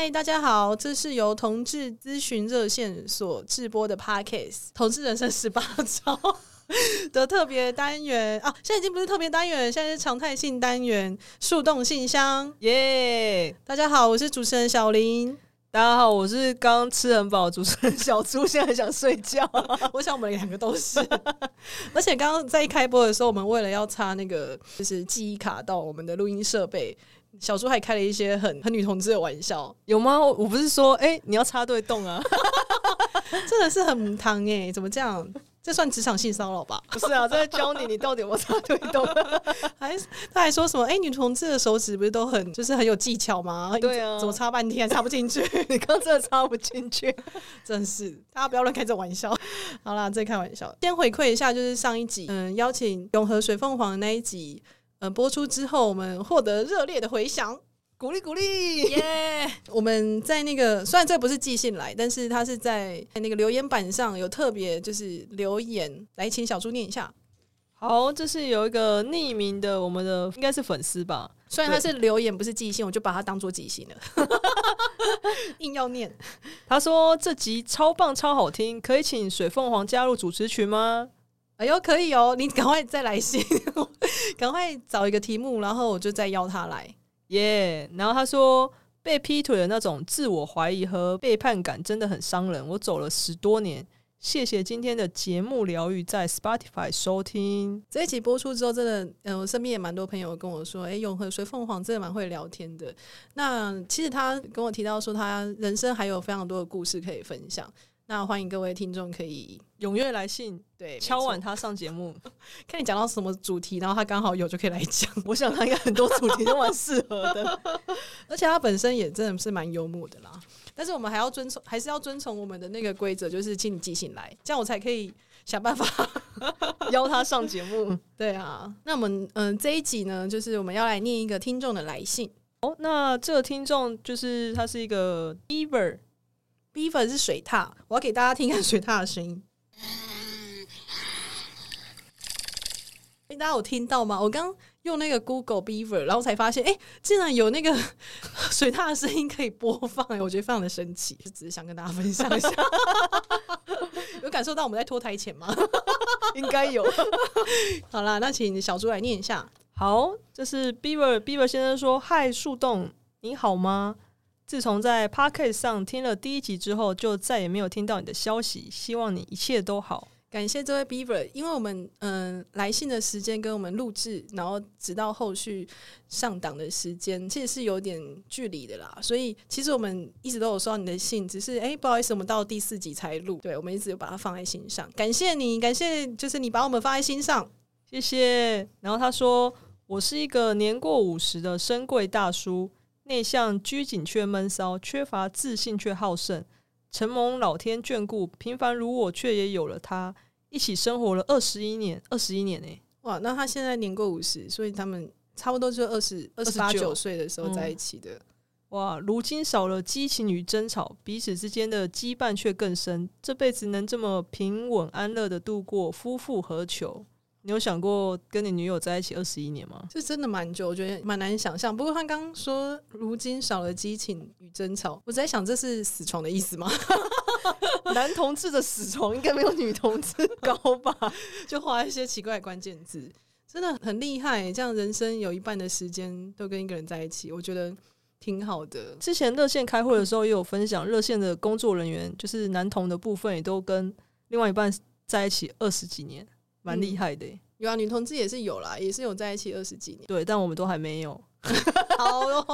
嗨，大家好，这是由同志咨询热线所制播的 Podcast《同志人生十八招》的特别单元啊，现在已经不是特别单元，现在是常态性单元——树洞信箱。耶！大家好，我是主持人小林。大家好，我是刚吃很饱主持人小猪，现在很想睡觉。我想我们两个都是。而且刚刚在一开播的时候，我们为了要插那个就是记忆卡到我们的录音设备。小猪还开了一些很很女同志的玩笑，有吗？我不是说，哎、欸，你要插对洞啊，真的是很母汤哎，怎么这样？这算职场性骚扰吧？不是啊，在教你，你到底有没有插对洞？还他还说什么？哎、欸，女同志的手指不是都很就是很有技巧吗？对啊，怎么插半天插不进去？你刚真的插不进去，真是大家不要乱开这玩笑。好啦，再开玩笑。先回馈一下，就是上一集，嗯，邀请永和水凤凰的那一集。呃，播出之后，我们获得热烈的回响，鼓励鼓励，耶!我们在那个虽然这不是寄信来，但是他是在那个留言板上有特别就是留言，来请小猪念一下。好，这是有一个匿名的，我们的应该是粉丝吧？虽然他是留言不是寄信，我就把它当做寄信了，硬要念。他说这集超棒超好听，可以请水凤凰加入主持群吗？哎呦，可以哦！你赶快再来信，赶快找一个题目，然后我就再邀他来。耶、yeah！然后他说，被劈腿的那种自我怀疑和背叛感真的很伤人。我走了十多年，谢谢今天的节目疗愈，在 Spotify 收听这一集播出之后，真的，嗯、呃，我身边也蛮多朋友跟我说，哎，永和水凤凰真的蛮会聊天的。那其实他跟我提到说，他人生还有非常多的故事可以分享。那欢迎各位听众可以踊跃来信，对，敲碗他上节目，看你讲到什么主题，然后他刚好有就可以来讲。我想他应该很多主题都蛮适合的，而且他本身也真的是蛮幽默的啦。但是我们还要遵从，还是要遵从我们的那个规则，就是请你寄信来，这样我才可以想办法邀他上节目。对啊，那我们嗯、呃、这一集呢，就是我们要来念一个听众的来信。哦，那这个听众就是他是一个 Beaver。Beaver 是水獭，我要给大家听看水獭的声音。哎，大家有听到吗？我刚用那个 Google Beaver，然后才发现，哎，竟然有那个 水獭的声音可以播放，哎，我觉得非常的神奇，就只是想跟大家分享一下。有感受到我们在脱胎前吗？应该有。好啦，那请小猪来念一下。好，这是 Beaver Beaver 先生说：“嗨，树洞，你好吗？”自从在 Podcast 上听了第一集之后，就再也没有听到你的消息。希望你一切都好。感谢这位 Beaver，因为我们嗯、呃、来信的时间跟我们录制，然后直到后续上档的时间，其实是有点距离的啦。所以其实我们一直都有收到你的信，只是哎、欸、不好意思，我们到第四集才录。对，我们一直有把它放在心上。感谢你，感谢就是你把我们放在心上，谢谢。然后他说，我是一个年过五十的深贵大叔。内向、拘谨却闷骚，缺乏自信却好胜，承蒙老天眷顾，平凡如我却也有了他，一起生活了二十一年，二十一年呢、欸？哇！那他现在年过五十，所以他们差不多就二十二十八九岁的时候在一起的。哇！如今少了激情与争吵，彼此之间的羁绊却更深，这辈子能这么平稳安乐的度过，夫复何求？你有想过跟你女友在一起二十一年吗？这真的蛮久，我觉得蛮难想象。不过他刚刚说如今少了激情与争吵，我在想这是死床的意思吗？男同志的死床应该没有女同志高吧？就画一些奇怪的关键字，真的很厉害。这样人生有一半的时间都跟一个人在一起，我觉得挺好的。之前热线开会的时候也有分享，热线的工作人员就是男同的部分也都跟另外一半在一起二十几年。蛮厉害的、有啊，女同志也是有啦，也是有在一起二十几年。对，但我们都还没有。好哟，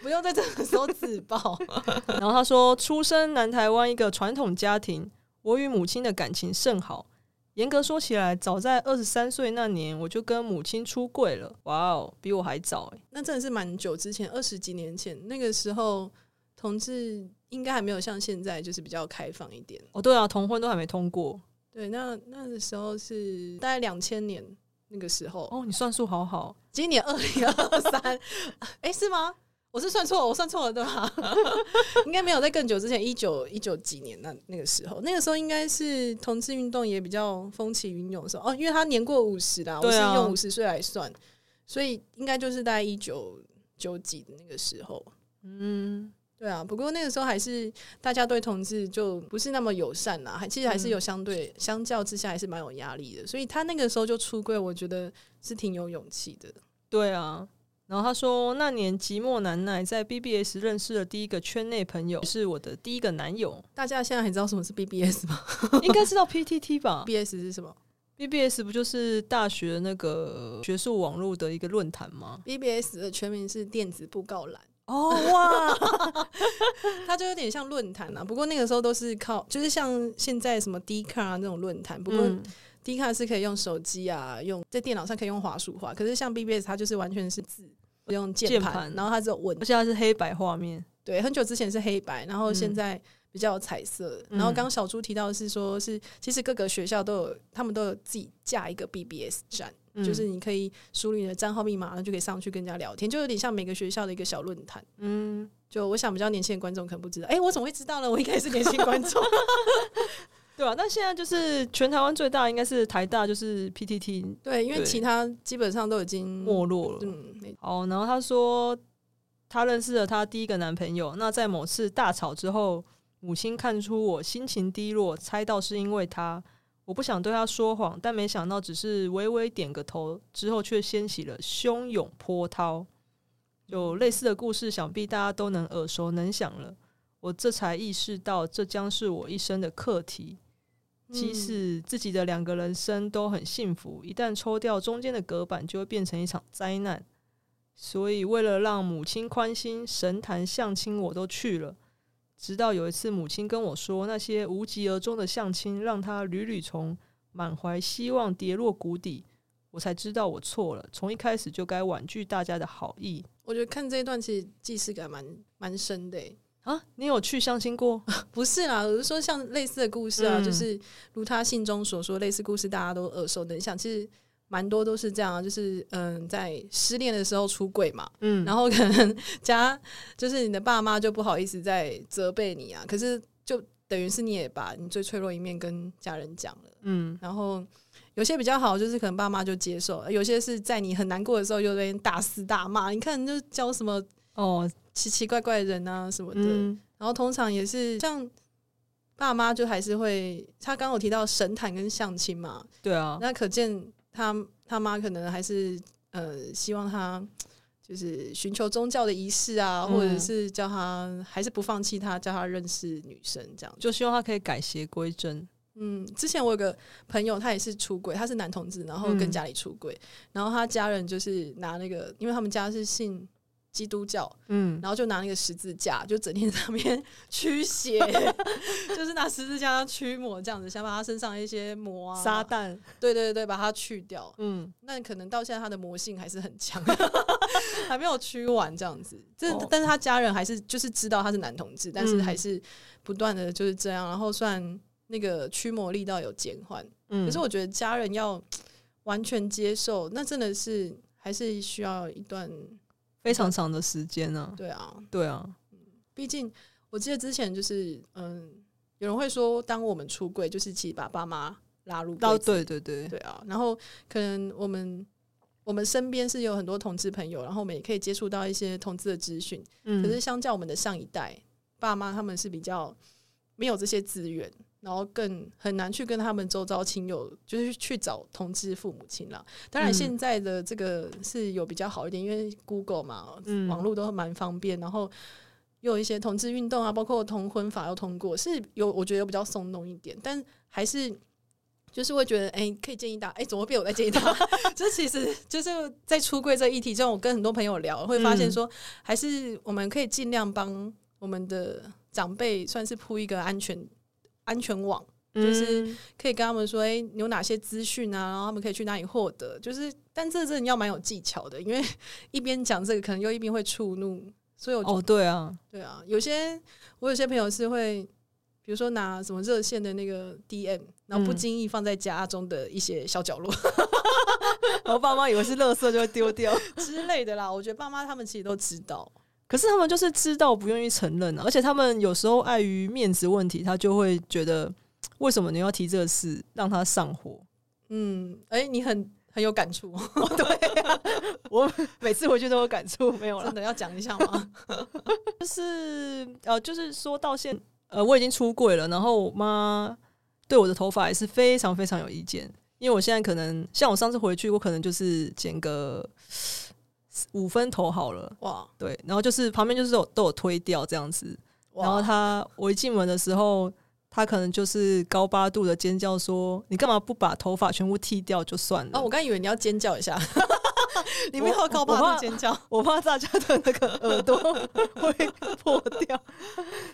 不用在这个时候自爆。然后他说，出生南台湾一个传统家庭，我与母亲的感情甚好。严格说起来，早在二十三岁那年，我就跟母亲出柜了。哇哦，比我还早哎、欸，那真的是蛮久之前，二十几年前。那个时候，同志应该还没有像现在就是比较开放一点。哦，对啊，同婚都还没通过。对，那那个时候是大概两千年那个时候。哦，你算数好好。今年二零二三，哎，是吗？我是算错了，我算错了对吧？应该没有在更久之前，一九一九几年那那个时候，那个时候应该是同志运动也比较风起云涌的时候哦，因为他年过五十啦，啊、我是用五十岁来算，所以应该就是大概一九九几的那个时候。嗯，对啊。不过那个时候还是大家对同志就不是那么友善啦，还其实还是有相对、嗯、相较之下还是蛮有压力的，所以他那个时候就出柜，我觉得是挺有勇气的。对啊。然后他说，那年寂寞难耐，在 BBS 认识了第一个圈内朋友，是我的第一个男友。大家现在还知道什么是 BBS 吗？应该知道 PTT 吧？BBS 是什么？BBS 不就是大学那个学术网络的一个论坛吗？BBS 的全名是电子布告栏。哦哇，它就有点像论坛啊。不过那个时候都是靠，就是像现在什么 Dcard 啊那种论坛。不过 Dcard 是可以用手机啊，用在电脑上可以用滑鼠滑。可是像 BBS 它就是完全是字。不用键盘，然后它只有文，而且它是黑白画面。对，很久之前是黑白，然后现在比较有彩色。嗯、然后刚刚小猪提到的是说，是其实各个学校都有，他们都有自己架一个 BBS 站，嗯、就是你可以输入你的账号密码，然后就可以上去跟人家聊天，就有点像每个学校的一个小论坛。嗯，就我想比较年轻的观众可能不知道，哎，我怎么会知道呢？我应该是年轻观众。对啊，那现在就是全台湾最大应该是台大，就是 PTT。对，因为其他基本上都已经没落了。嗯，哦。然后他说，他认识了他第一个男朋友。那在某次大吵之后，母亲看出我心情低落，猜到是因为他。我不想对他说谎，但没想到只是微微点个头之后，却掀起了汹涌波涛。有类似的故事，想必大家都能耳熟能详了。我这才意识到，这将是我一生的课题。即使自己的两个人生都很幸福，一旦抽掉中间的隔板，就会变成一场灾难。所以，为了让母亲宽心，神坛相亲我都去了。直到有一次，母亲跟我说，那些无疾而终的相亲，让她屡屡从满怀希望跌落谷底，我才知道我错了。从一开始就该婉拒大家的好意。我觉得看这一段其实既视感蛮蛮深的。啊，你有去相亲过？不是啦，我是说像类似的故事啊，嗯、就是如他信中所说，类似故事大家都耳熟能详。其实蛮多都是这样啊，就是嗯，在失恋的时候出柜嘛，嗯，然后可能家就是你的爸妈就不好意思再责备你啊，可是就等于是你也把你最脆弱一面跟家人讲了，嗯，然后有些比较好，就是可能爸妈就接受；有些是在你很难过的时候，又在大肆大骂。你看，就教什么哦。奇奇怪怪的人啊什么的，嗯、然后通常也是像爸妈就还是会，他刚刚有提到神坛跟相亲嘛，对啊，那可见他他妈可能还是呃希望他就是寻求宗教的仪式啊，嗯、或者是叫他还是不放弃他，叫他认识女生这样，就希望他可以改邪归正。嗯，之前我有个朋友，他也是出轨，他是男同志，然后跟家里出轨，嗯、然后他家人就是拿那个，因为他们家是信。基督教，嗯，然后就拿那个十字架，就整天在那边驱邪，就是拿十字架驱魔这样子，想把他身上一些魔啊、撒旦，对对对，把它去掉。嗯，那可能到现在他的魔性还是很强，还没有驱完这样子。这，哦、但是他家人还是就是知道他是男同志，但是还是不断的就是这样，然后算那个驱魔力道有减缓。嗯，可是我觉得家人要完全接受，那真的是还是需要一段。非常长的时间呢、啊。对啊，对啊。毕竟我记得之前就是，嗯，有人会说，当我们出柜，就是其实把爸妈拉入到对对对对啊。然后可能我们我们身边是有很多同志朋友，然后我们也可以接触到一些同志的资讯。嗯。可是相较我们的上一代，爸妈他们是比较没有这些资源。然后更很难去跟他们周遭亲友，就是去找同志父母亲了。当然，现在的这个是有比较好一点，因为 Google 嘛，嗯、网络都蛮方便。然后又有一些同志运动啊，包括同婚法要通过，是有我觉得有比较松动一点。但还是就是会觉得，哎，可以建议大家，哎，怎么会变我在建议他？这其实就是在出柜这议题中，我跟很多朋友聊，会发现说，嗯、还是我们可以尽量帮我们的长辈，算是铺一个安全。安全网就是可以跟他们说，哎、欸，有哪些资讯啊？然后他们可以去哪里获得？就是，但这真的要蛮有技巧的，因为一边讲这个，可能又一边会触怒。所以我，我哦，对啊，对啊，有些我有些朋友是会，比如说拿什么热线的那个 DM，然后不经意放在家中的一些小角落，然后爸妈以为是垃圾就会丢掉之类的啦。我觉得爸妈他们其实都知道，可是他们就是知道不愿意承认啊，而且他们有时候碍于面子问题，他就会觉得为什么你要提这个事，让他上火。嗯，哎、欸，你很很有感触，对啊，我每次回去都有感触，没有了，真的要讲一下吗？就是呃，就是说到现。呃，我已经出柜了，然后我妈对我的头发也是非常非常有意见，因为我现在可能像我上次回去，我可能就是剪个五分头好了，哇，对，然后就是旁边就是有都有推掉这样子，然后他我一进门的时候，他可能就是高八度的尖叫说：“你干嘛不把头发全部剃掉就算了？”哦，我刚以为你要尖叫一下。你没有高八度尖叫，我怕大家的那个耳朵 会破掉。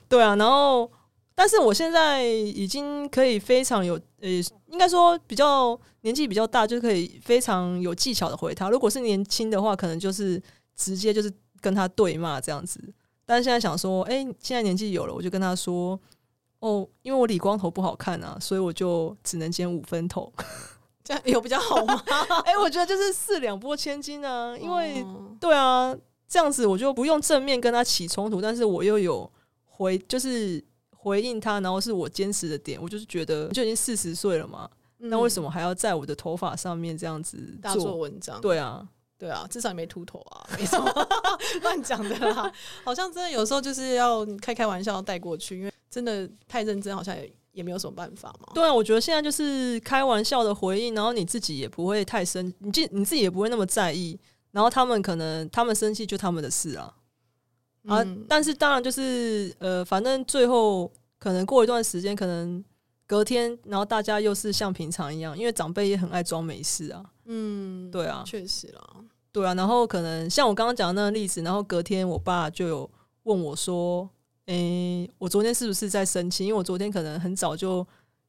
对啊，然后，但是我现在已经可以非常有，呃，应该说比较年纪比较大，就可以非常有技巧的回他。如果是年轻的话，可能就是直接就是跟他对骂这样子。但是现在想说，哎，现在年纪有了，我就跟他说，哦，因为我理光头不好看啊，所以我就只能剪五分头。这样有比较好吗？哎、欸，我觉得就是四两拨千斤啊，因为对啊，这样子我就不用正面跟他起冲突，但是我又有回，就是回应他，然后是我坚持的点，我就是觉得就已经四十岁了嘛，那、嗯、为什么还要在我的头发上面这样子做大做文章？对啊，对啊，至少你没秃头啊，没什么 乱讲的啦，好像真的有时候就是要开开玩笑带过去，因为真的太认真，好像也。也没有什么办法嘛。对啊，我觉得现在就是开玩笑的回应，然后你自己也不会太生，你自你自己也不会那么在意。然后他们可能他们生气就他们的事啊，啊，嗯、但是当然就是呃，反正最后可能过一段时间，可能隔天，然后大家又是像平常一样，因为长辈也很爱装没事啊。嗯，对啊，确实啦，对啊。然后可能像我刚刚讲的那个例子，然后隔天我爸就有问我说。诶、欸，我昨天是不是在生气？因为我昨天可能很早就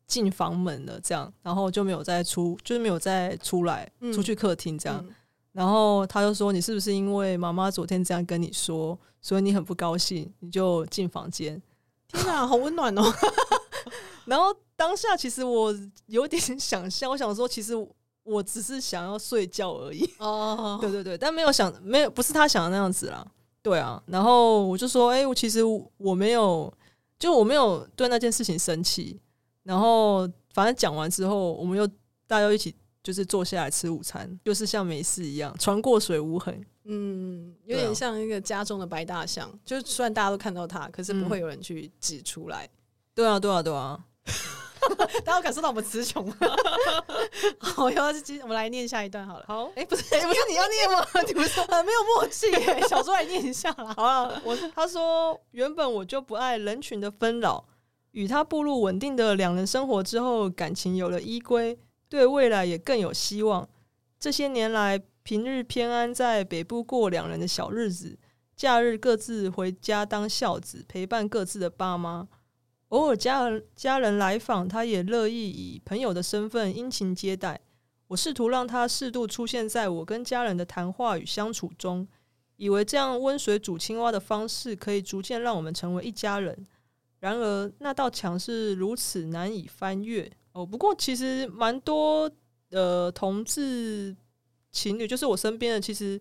进房门了，这样，然后就没有再出，就是没有再出来，出去客厅这样。嗯嗯、然后他就说：“你是不是因为妈妈昨天这样跟你说，所以你很不高兴，你就进房间？” 天哪，好温暖哦！然后当下其实我有点想笑，我想说，其实我只是想要睡觉而已。哦，对对对，但没有想，没有，不是他想的那样子啦。对啊，然后我就说，哎、欸，我其实我没有，就我没有对那件事情生气。然后反正讲完之后，我们又大家一起就是坐下来吃午餐，就是像没事一样，船过水无痕。嗯，有点像一个家中的白大象，啊、就虽然大家都看到它，可是不会有人去指出来。对啊，对啊，对啊。大家有感受到我们词穷吗？好，要继续，我们来念下一段好了。好，哎、欸，不是，不是你要念吗？你不是很没有默契耶？小说来念一下啦。好了，我他说，原本我就不爱人群的纷扰，与他步入稳定的两人生活之后，感情有了依归，对未来也更有希望。这些年来，平日偏安在北部过两人的小日子，假日各自回家当孝子，陪伴各自的爸妈。偶尔家人家人来访，他也乐意以朋友的身份殷勤接待。我试图让他适度出现在我跟家人的谈话与相处中，以为这样温水煮青蛙的方式可以逐渐让我们成为一家人。然而那道墙是如此难以翻越。哦，不过其实蛮多呃同志情侣，就是我身边的，其实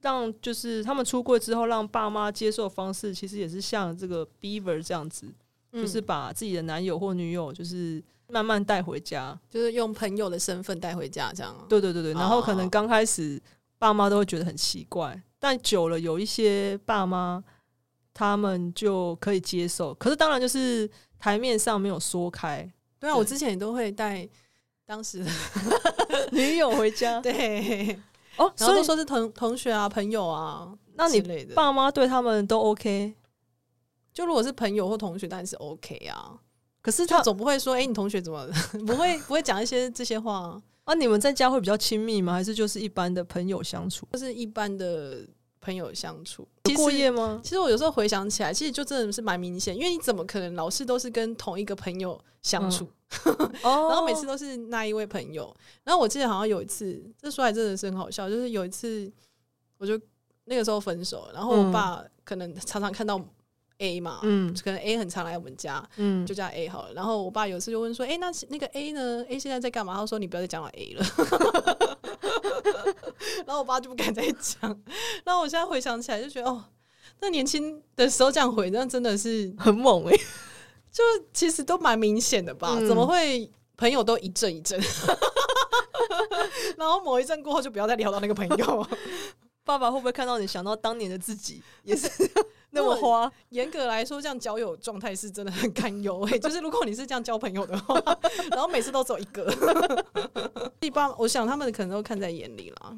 让就是他们出柜之后，让爸妈接受的方式，其实也是像这个 Beaver 这样子。就是把自己的男友或女友，就是慢慢带回家，就是用朋友的身份带回家，这样。对对对对，然后可能刚开始爸妈都会觉得很奇怪，但久了有一些爸妈他们就可以接受。可是当然就是台面上没有说开。对啊，我之前也都会带当时的 女友回家。对，哦，然后都说是同同学啊、朋友啊，那你爸妈对他们都 OK？就如果是朋友或同学，当然是 OK 啊。可是他总不会说：“哎、欸，你同学怎么不会不会讲一些这些话啊？”啊，你们在家会比较亲密吗？还是就是一般的朋友相处？就是一般的朋友相处。有过夜吗？其实我有时候回想起来，其实就真的是蛮明显，因为你怎么可能老是都是跟同一个朋友相处？嗯、然后每次都是那一位朋友。然后我记得好像有一次，这说来真的是很好笑，就是有一次，我就那个时候分手，然后我爸可能常常看到。A 嘛，嗯可能 A 很常来我们家，嗯，就叫 A 好了。然后我爸有次就问说：“哎、欸，那那个 A 呢？A 现在在干嘛？”他说：“你不要再讲到 A 了。”然后我爸就不敢再讲。然后我现在回想起来就觉得，哦，那年轻的时候这样回，那真的是很猛哎、欸，就其实都蛮明显的吧？嗯、怎么会朋友都一阵一阵？然后某一阵过后，就不要再聊到那个朋友。爸爸会不会看到你想到当年的自己，也是那么花？严格来说，这样交友状态是真的很堪忧哎。就是如果你是这样交朋友的话，然后每次都只有一个，一般我想他们可能都看在眼里了。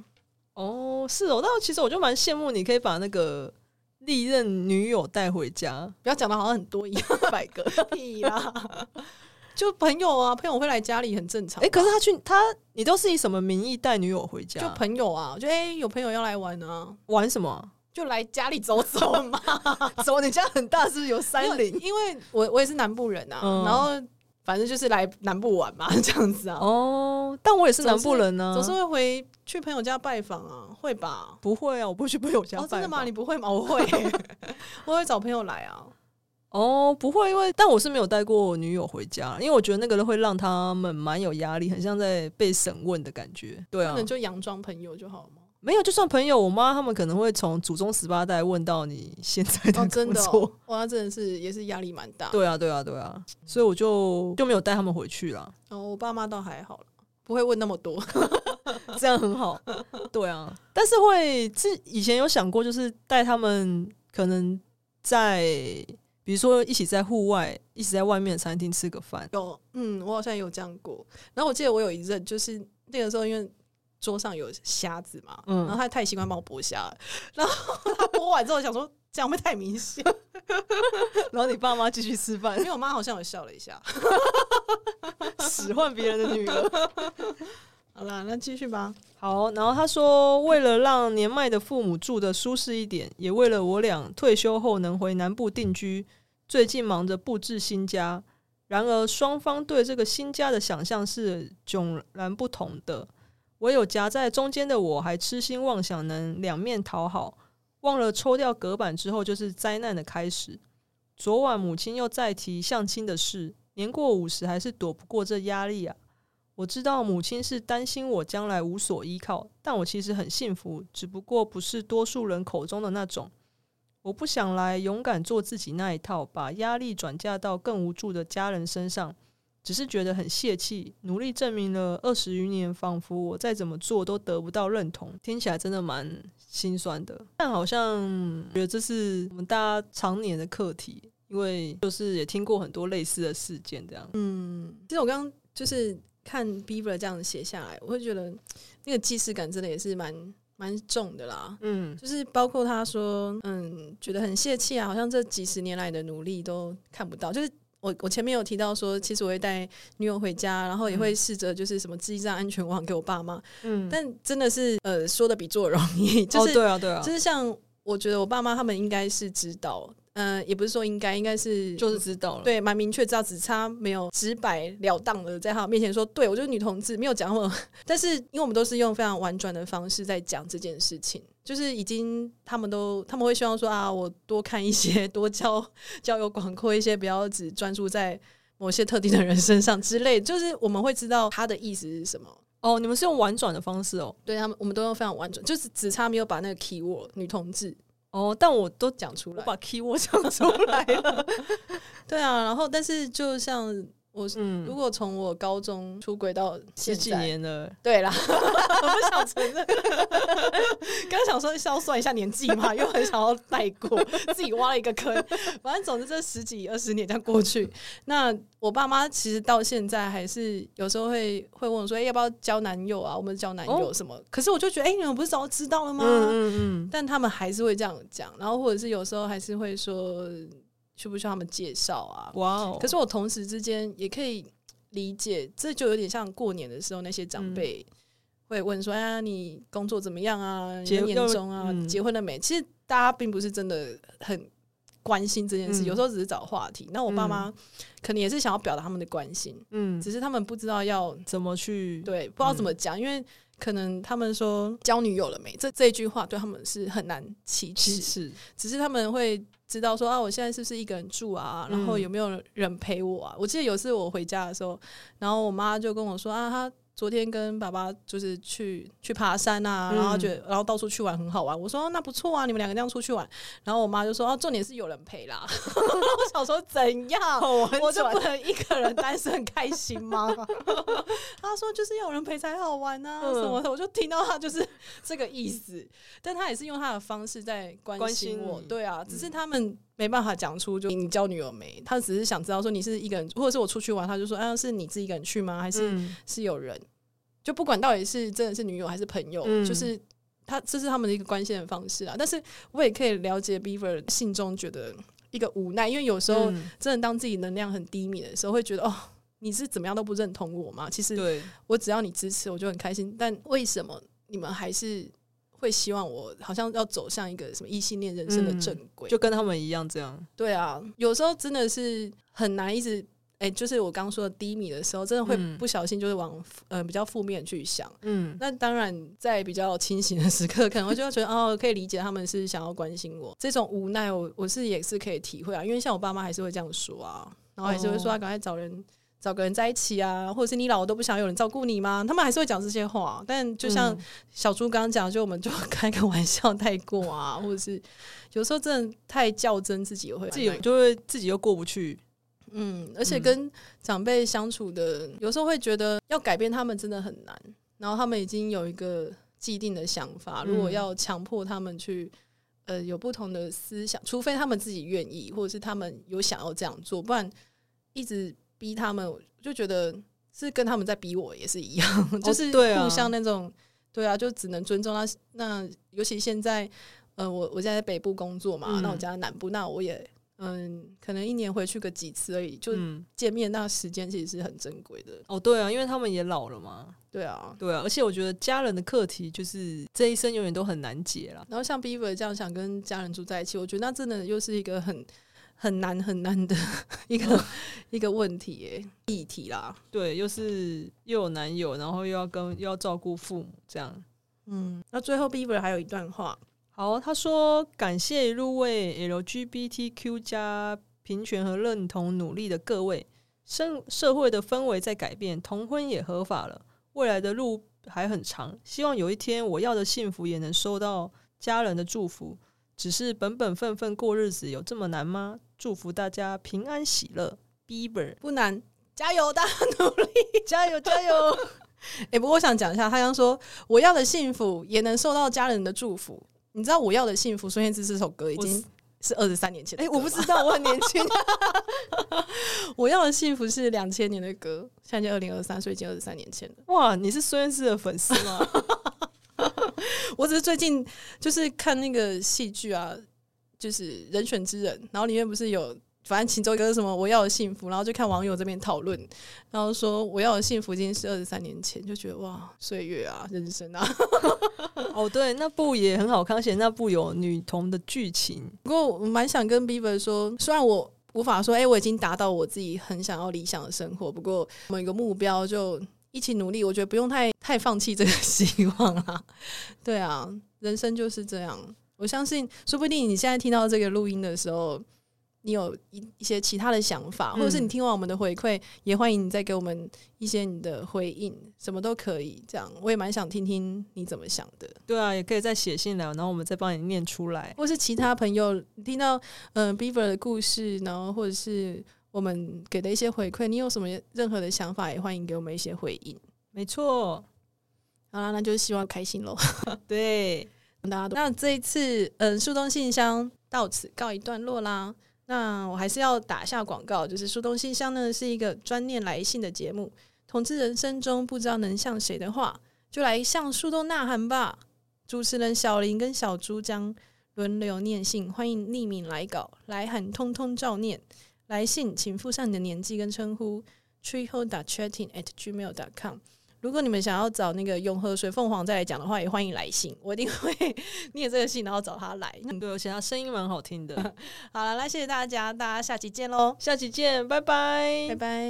哦，是哦，但其实我就蛮羡慕你可以把那个历任女友带回家，不要讲的好像很多一样，百个 屁啦。就朋友啊，朋友会来家里很正常。哎、欸，可是他去他，你都是以什么名义带女友回家？就朋友啊，就哎、欸，有朋友要来玩啊，玩什么？就来家里走走嘛。走，你家很大，是不是有山林？因为我我也是南部人啊，嗯、然后反正就是来南部玩嘛，这样子啊。哦，但我也是南部人呢、啊，总是会回去朋友家拜访啊，会吧？不会啊，我不会去朋友家拜访。哦，真的吗？你不会吗？我会，我会找朋友来啊。哦，不会，因为但我是没有带过女友回家，因为我觉得那个会让他们蛮有压力，很像在被审问的感觉。对啊，可能就佯装朋友就好了吗？没有，就算朋友，我妈他们可能会从祖宗十八代问到你现在的工作。哦，真的哦，哇，那真的是也是压力蛮大。对啊，对啊，对啊，所以我就就没有带他们回去了。哦，我爸妈倒还好了，不会问那么多，这样很好。对啊，但是会是以前有想过，就是带他们可能在。比如说，一起在户外，一起在外面的餐厅吃个饭。有，嗯，我好像有这样过。然后我记得我有一阵，就是那个时候，因为桌上有虾子嘛，嗯，然后他太习惯帮我剥虾了，然后他剥完之后想说这样会太明显？然后你爸妈继续吃饭，因为我妈好像有笑了一下，使唤别人的女儿。好啦，那继续吧。好，然后他说，为了让年迈的父母住的舒适一点，也为了我俩退休后能回南部定居，最近忙着布置新家。然而，双方对这个新家的想象是迥然不同的。唯有夹在中间的我，还痴心妄想能两面讨好，忘了抽掉隔板之后就是灾难的开始。昨晚母亲又再提相亲的事，年过五十还是躲不过这压力啊。我知道母亲是担心我将来无所依靠，但我其实很幸福，只不过不是多数人口中的那种。我不想来勇敢做自己那一套，把压力转嫁到更无助的家人身上，只是觉得很泄气。努力证明了二十余年，仿佛我再怎么做都得不到认同，听起来真的蛮心酸的。但好像觉得这是我们大家常年的课题，因为就是也听过很多类似的事件，这样。嗯，其实我刚刚就是。看 Beaver 这样写下来，我会觉得那个既视感真的也是蛮蛮重的啦。嗯，就是包括他说，嗯，觉得很泄气啊，好像这几十年来的努力都看不到。就是我我前面有提到说，其实我会带女友回家，然后也会试着就是什么织一张安全网给我爸妈。嗯，但真的是呃说的比做容易。就是、哦、对啊对啊，就是像我觉得我爸妈他们应该是知道。嗯、呃，也不是说应该，应该是就是知道了，对，蛮明确知道，只差没有直白了当的在他面前说，对我就是女同志，没有讲过。但是因为我们都是用非常婉转的方式在讲这件事情，就是已经他们都他们会希望说啊，我多看一些，多交交友广阔一些，不要只专注在某些特定的人身上之类。就是我们会知道他的意思是什么。哦，你们是用婉转的方式哦，对他们，我们都用非常婉转，就是只差没有把那个 keyword 女同志。哦，但我都讲出来，我把 keyword 讲出来了。对啊，然后但是就像我，嗯，如果从我高中出轨到十几年了，对啦，我不想承认。刚刚想说是要算一下年纪嘛，又很想要带过，自己挖了一个坑。反正总之这十几二十年这样过去，那我爸妈其实到现在还是有时候会会问我说：“哎、欸，要不要交男友啊？我们交男友什么？”哦、可是我就觉得，哎、欸，你们不是早知道了吗？嗯嗯嗯。但他们还是会这样讲，然后或者是有时候还是会说需不需要他们介绍啊？哇哦！可是我同时之间也可以理解，这就有点像过年的时候那些长辈。嗯会问说：“啊，你工作怎么样啊？结年终啊？嗯、结婚了没？”其实大家并不是真的很关心这件事，嗯、有时候只是找话题。那我爸妈可能也是想要表达他们的关心，嗯，只是他们不知道要怎么去，对，不知道怎么讲，嗯、因为可能他们说交女友了没？这这一句话对他们是很难启齿，只是他们会知道说啊，我现在是不是一个人住啊？然后有没有人陪我啊？我记得有次我回家的时候，然后我妈就跟我说啊，她。昨天跟爸爸就是去去爬山啊，然后觉得然后到处去玩很好玩。我说那不错啊，你们两个这样出去玩。然后我妈就说哦，重点是有人陪啦。我想说怎样，我就不能一个人单身很开心吗？他说就是要有人陪才好玩啊什么的。我就听到他就是这个意思，但他也是用他的方式在关心我。对啊，只是他们没办法讲出就你交女友没？他只是想知道说你是一个人，或者是我出去玩，他就说啊，是你自己一个人去吗？还是是有人？就不管到底是真的是女友还是朋友，嗯、就是他这是他们的一个关心的方式啊。但是我也可以了解 Beaver 心中觉得一个无奈，因为有时候真的当自己能量很低迷的时候，会觉得哦，你是怎么样都不认同我吗。其实我只要你支持，我就很开心。但为什么你们还是会希望我好像要走向一个什么异性恋人生的正轨，嗯？就跟他们一样这样？对啊，有时候真的是很难一直。哎、欸，就是我刚刚说的低迷的时候，真的会不小心就是往、嗯、呃比较负面去想。嗯，那当然在比较清醒的时刻，可能我就会觉得哦，可以理解他们是想要关心我这种无奈我，我我是也是可以体会啊。因为像我爸妈还是会这样说啊，然后还是会说他赶快找人、哦、找个人在一起啊，或者是你老了都不想有人照顾你吗？他们还是会讲这些话。但就像小猪刚刚讲，就我们就开个玩笑带过啊，或者是有时候真的太较真，自己也会自己就会自己又过不去。嗯，而且跟长辈相处的，嗯、有时候会觉得要改变他们真的很难。然后他们已经有一个既定的想法，如果要强迫他们去，呃，有不同的思想，除非他们自己愿意，或者是他们有想要这样做，不然一直逼他们，就觉得是跟他们在逼我也是一样，就是互相那种，对啊，就只能尊重那。那尤其现在，呃，我我现在在北部工作嘛，嗯、那我家在南部，那我也。嗯，可能一年回去个几次而已，就见面那时间其实是很珍贵的。哦，对啊，因为他们也老了嘛。对啊，对啊，而且我觉得家人的课题就是这一生永远都很难解了。然后像 Beaver 这样想跟家人住在一起，我觉得那真的又是一个很很难很难的 一个、嗯、一个问题耶，议题啦。对，又是又有男友，然后又要跟又要照顾父母这样。嗯，那最后 Beaver 还有一段话。好，他说感谢入为 LGBTQ 加平权和认同努力的各位，社社会的氛围在改变，同婚也合法了，未来的路还很长，希望有一天我要的幸福也能收到家人的祝福，只是本本分分过日子有这么难吗？祝福大家平安喜乐，Beaver 不难，加油，大家努力，加 油加油！哎、欸，不过我想讲一下，他刚说我要的幸福也能受到家人的祝福。你知道我要的幸福，孙燕姿这首歌已经是二十三年前的。哎、欸，我不知道，我很年轻。我要的幸福是两千年的歌，现在就二零二三，所以已经二十三年前了。哇，你是孙燕姿的粉丝吗？我只是最近就是看那个戏剧啊，就是《人选之人》，然后里面不是有。反正其中一个是什么？我要的幸福，然后就看网友这边讨论，然后说我要的幸福已经是二十三年前，就觉得哇，岁月啊，人生啊。哦，对，那部也很好看，而且那部有女童的剧情。不过我蛮想跟 Beaver 说，虽然我无法说，哎、欸，我已经达到我自己很想要理想的生活，不过某一个目标就一起努力，我觉得不用太太放弃这个希望了。对啊，人生就是这样。我相信，说不定你现在听到这个录音的时候。你有一一些其他的想法，或者是你听完我们的回馈，嗯、也欢迎你再给我们一些你的回应，什么都可以。这样我也蛮想听听你怎么想的。对啊，也可以再写信来，然后我们再帮你念出来。或是其他朋友听到嗯、呃、Beaver 的故事，然后或者是我们给的一些回馈，你有什么任何的想法，也欢迎给我们一些回应。没错，好啦，那就是希望开心喽。对，大家都那这一次嗯树洞信箱到此告一段落啦。那我还是要打下广告，就是树洞信箱呢是一个专念来信的节目。统治人生中不知道能向谁的话，就来向树洞呐喊吧。主持人小林跟小猪将轮流念信，欢迎匿名来稿，来喊通通照念。来信请附上你的年纪跟称呼。treehole.chatting@gmail.com 如果你们想要找那个永和水凤凰再来讲的话，也欢迎来信，我一定会 念这个信，然后找他来。对，而且他声音蛮好听的。好了，那谢谢大家，大家下期见喽！下期见，拜拜，拜拜。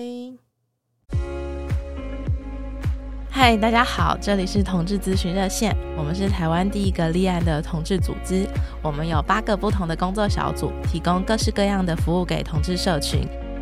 嗨，大家好，这里是同志咨询热线，我们是台湾第一个立案的同志组织，我们有八个不同的工作小组，提供各式各样的服务给同志社群。